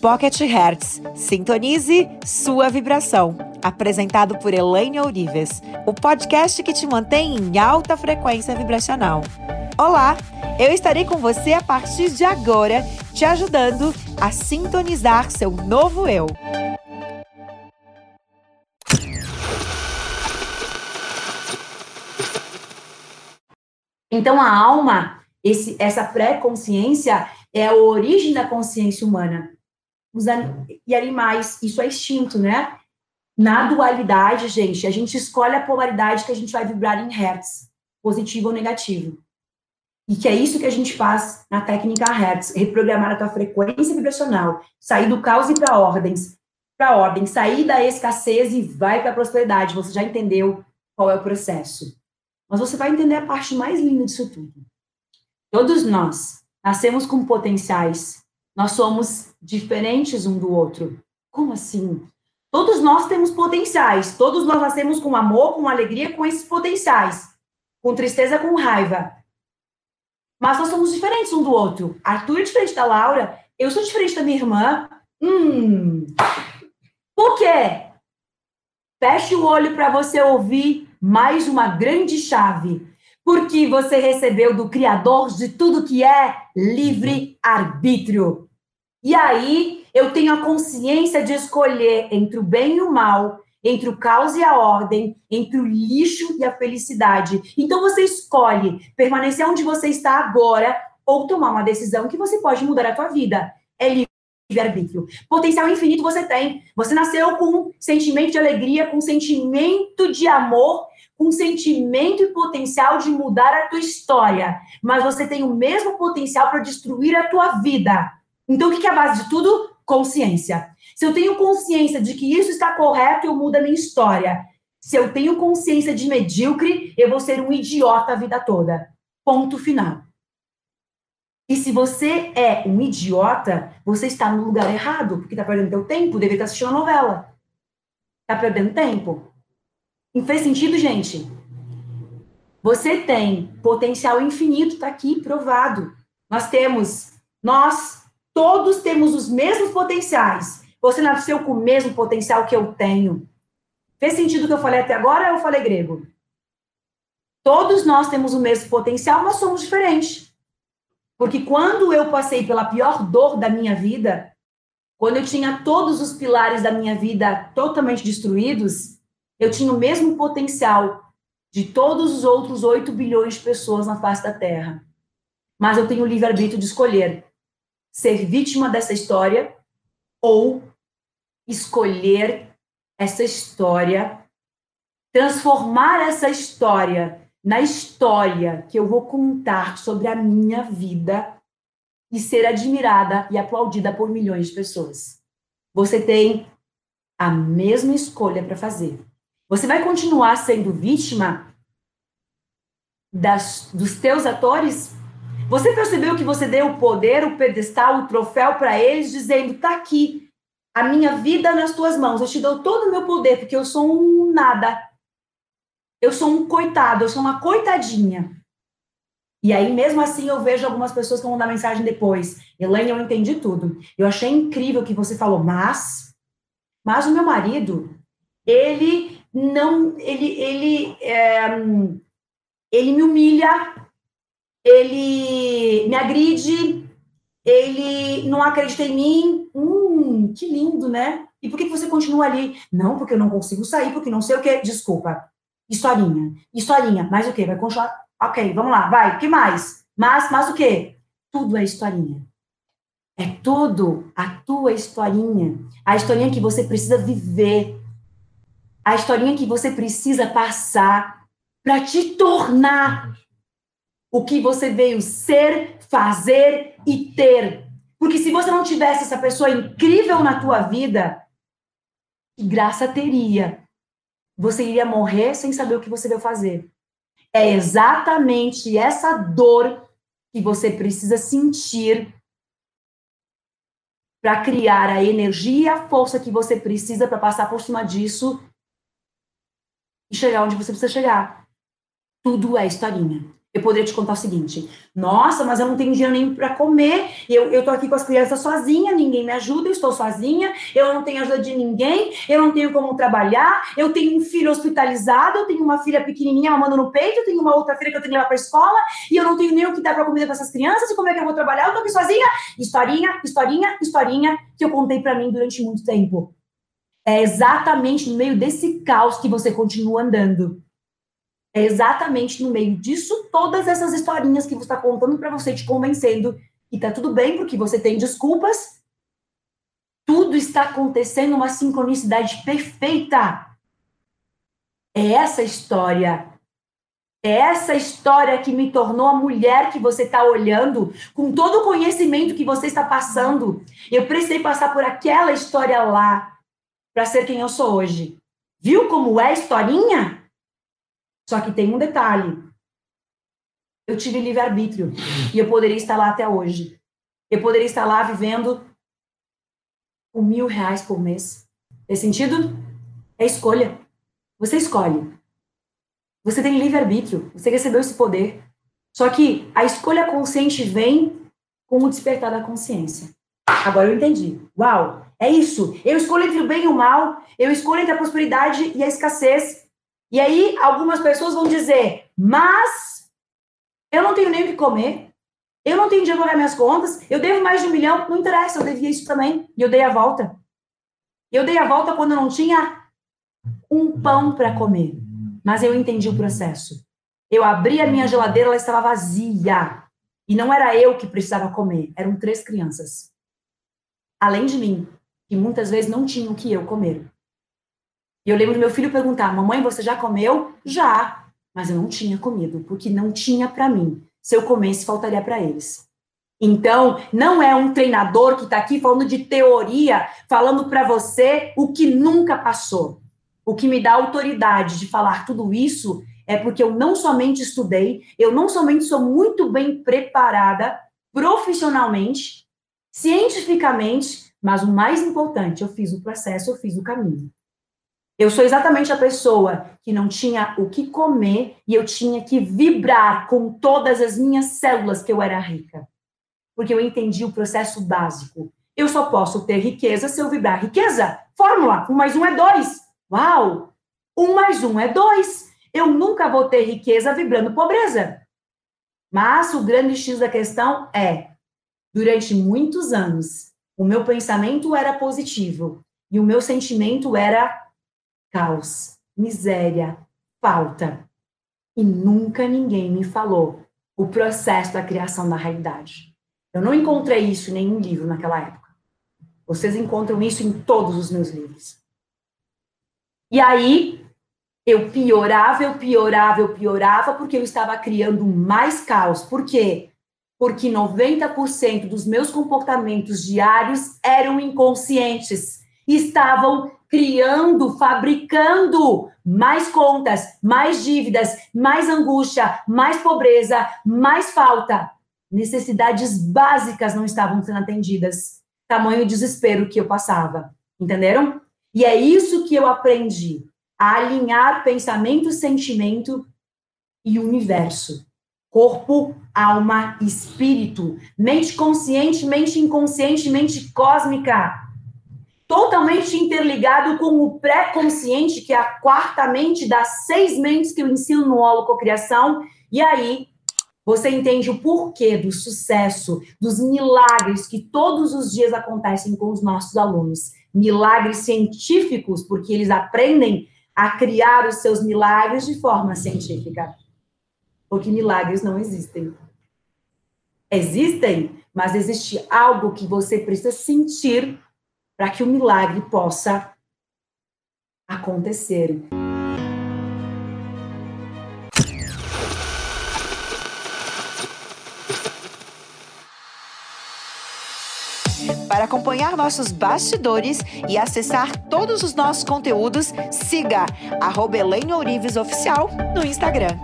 Pocket Hertz. Sintonize sua vibração. Apresentado por Elaine Ourives, o podcast que te mantém em alta frequência vibracional. Olá, eu estarei com você a partir de agora, te ajudando a sintonizar seu novo eu. Então a alma, esse, essa pré-consciência é a origem da consciência humana e animais. Isso é instinto, né? Na dualidade, gente, a gente escolhe a polaridade que a gente vai vibrar em hertz, positivo ou negativo. E que é isso que a gente faz na técnica Hertz, reprogramar a tua frequência vibracional, sair do caos e para ordens, para ordem, sair da escassez e vai para a prosperidade. Você já entendeu qual é o processo. Mas você vai entender a parte mais linda disso tudo. Todos nós nascemos com potenciais nós somos diferentes um do outro. Como assim? Todos nós temos potenciais. Todos nós nascemos com amor, com alegria, com esses potenciais. Com tristeza, com raiva. Mas nós somos diferentes um do outro. Arthur é diferente da Laura. Eu sou diferente da minha irmã. Hum. Por quê? Feche o olho para você ouvir mais uma grande chave. Porque você recebeu do Criador de tudo que é livre arbítrio. E aí eu tenho a consciência de escolher entre o bem e o mal, entre o caos e a ordem, entre o lixo e a felicidade. Então você escolhe permanecer onde você está agora ou tomar uma decisão que você pode mudar a tua vida. É livre-arbítrio. Potencial infinito você tem. Você nasceu com sentimento de alegria, com sentimento de amor, com sentimento e potencial de mudar a tua história. Mas você tem o mesmo potencial para destruir a tua vida. Então, o que é a base de tudo? Consciência. Se eu tenho consciência de que isso está correto, eu mudo a minha história. Se eu tenho consciência de medíocre, eu vou ser um idiota a vida toda. Ponto final. E se você é um idiota, você está no lugar errado, porque está perdendo teu tempo, deveria estar assistindo a novela. Está perdendo tempo. Não fez sentido, gente? Você tem potencial infinito, está aqui provado. Nós temos, nós Todos temos os mesmos potenciais. Você nasceu com o mesmo potencial que eu tenho. Fez sentido o que eu falei até agora ou eu falei grego? Todos nós temos o mesmo potencial, mas somos diferentes. Porque quando eu passei pela pior dor da minha vida, quando eu tinha todos os pilares da minha vida totalmente destruídos, eu tinha o mesmo potencial de todos os outros 8 bilhões de pessoas na face da Terra. Mas eu tenho o livre-arbítrio de escolher ser vítima dessa história ou escolher essa história, transformar essa história na história que eu vou contar sobre a minha vida e ser admirada e aplaudida por milhões de pessoas. Você tem a mesma escolha para fazer. Você vai continuar sendo vítima das, dos teus atores você percebeu que você deu o poder, o pedestal, o troféu para eles, dizendo: tá aqui, a minha vida nas tuas mãos, eu te dou todo o meu poder, porque eu sou um nada. Eu sou um coitado, eu sou uma coitadinha. E aí, mesmo assim, eu vejo algumas pessoas que vão dar mensagem depois. Elaine, eu entendi tudo. Eu achei incrível o que você falou, mas. Mas o meu marido, ele não. Ele, ele, é, ele me humilha ele me agride, ele não acredita em mim. Hum, que lindo, né? E por que você continua ali? Não, porque eu não consigo sair, porque não sei o que. Desculpa. Historinha. Historinha. Mais o quê? Vai continuar. Ok, vamos lá, vai. O que mais? Mas, mas o quê? Tudo é historinha. É tudo a tua historinha. A historinha que você precisa viver. A historinha que você precisa passar para te tornar o que você veio ser, fazer e ter. Porque se você não tivesse essa pessoa incrível na tua vida, que graça teria? Você iria morrer sem saber o que você veio fazer. É exatamente essa dor que você precisa sentir para criar a energia e a força que você precisa para passar por cima disso e chegar onde você precisa chegar. Tudo é historinha. Eu poderia te contar o seguinte: nossa, mas eu não tenho dinheiro nem para comer, eu, eu tô aqui com as crianças sozinha, ninguém me ajuda, eu estou sozinha, eu não tenho ajuda de ninguém, eu não tenho como trabalhar, eu tenho um filho hospitalizado, eu tenho uma filha pequenininha mamando no peito, eu tenho uma outra filha que eu tenho que levar para escola, e eu não tenho nem o que dar para comida para essas crianças, e como é que eu vou trabalhar? Eu tô aqui sozinha. Historinha, historinha, historinha que eu contei para mim durante muito tempo. É exatamente no meio desse caos que você continua andando. É exatamente no meio disso, todas essas historinhas que você está contando para você, te convencendo que tá tudo bem, porque você tem desculpas. Tudo está acontecendo uma sincronicidade perfeita. É essa história. É essa história que me tornou a mulher que você está olhando, com todo o conhecimento que você está passando. Eu precisei passar por aquela história lá para ser quem eu sou hoje. Viu como é a historinha? Só que tem um detalhe. Eu tive livre-arbítrio e eu poderia estar lá até hoje. Eu poderia estar lá vivendo com mil reais por mês. Fez sentido? É escolha. Você escolhe. Você tem livre-arbítrio. Você recebeu esse poder. Só que a escolha consciente vem com o despertar da consciência. Agora eu entendi. Uau! É isso. Eu escolho entre o bem e o mal. Eu escolho entre a prosperidade e a escassez. E aí, algumas pessoas vão dizer, mas eu não tenho nem o que comer, eu não tenho dinheiro para pagar minhas contas, eu devo mais de um milhão, não interessa, eu devia isso também. E eu dei a volta. Eu dei a volta quando eu não tinha um pão para comer. Mas eu entendi o processo. Eu abri a minha geladeira, ela estava vazia. E não era eu que precisava comer, eram três crianças. Além de mim, que muitas vezes não tinham o que eu comer. E eu lembro do meu filho perguntar: Mamãe, você já comeu? Já. Mas eu não tinha comido, porque não tinha para mim. Se eu comesse, faltaria para eles. Então, não é um treinador que está aqui falando de teoria, falando para você o que nunca passou. O que me dá autoridade de falar tudo isso é porque eu não somente estudei, eu não somente sou muito bem preparada profissionalmente, cientificamente, mas o mais importante, eu fiz o processo, eu fiz o caminho. Eu sou exatamente a pessoa que não tinha o que comer e eu tinha que vibrar com todas as minhas células que eu era rica. Porque eu entendi o processo básico. Eu só posso ter riqueza se eu vibrar. Riqueza? Fórmula. Um mais um é dois. Uau! Um mais um é dois. Eu nunca vou ter riqueza vibrando pobreza. Mas o grande X da questão é: durante muitos anos, o meu pensamento era positivo e o meu sentimento era caos, miséria, falta. E nunca ninguém me falou o processo da criação da realidade. Eu não encontrei isso em nenhum livro naquela época. Vocês encontram isso em todos os meus livros. E aí, eu piorava, eu piorava, eu piorava, porque eu estava criando mais caos. Por quê? Porque 90% dos meus comportamentos diários eram inconscientes. Estavam criando, fabricando mais contas, mais dívidas, mais angústia, mais pobreza, mais falta. Necessidades básicas não estavam sendo atendidas. Tamanho desespero que eu passava. Entenderam? E é isso que eu aprendi: a alinhar pensamento, sentimento e universo. Corpo, alma, espírito, mente consciente, mente inconsciente, mente cósmica totalmente interligado com o pré-consciente, que é a quarta mente das seis mentes que eu ensino no Holococriação. E aí, você entende o porquê do sucesso, dos milagres que todos os dias acontecem com os nossos alunos. Milagres científicos, porque eles aprendem a criar os seus milagres de forma científica. Porque milagres não existem. Existem, mas existe algo que você precisa sentir para que o milagre possa acontecer. Para acompanhar nossos bastidores e acessar todos os nossos conteúdos, siga arroba Oficial no Instagram.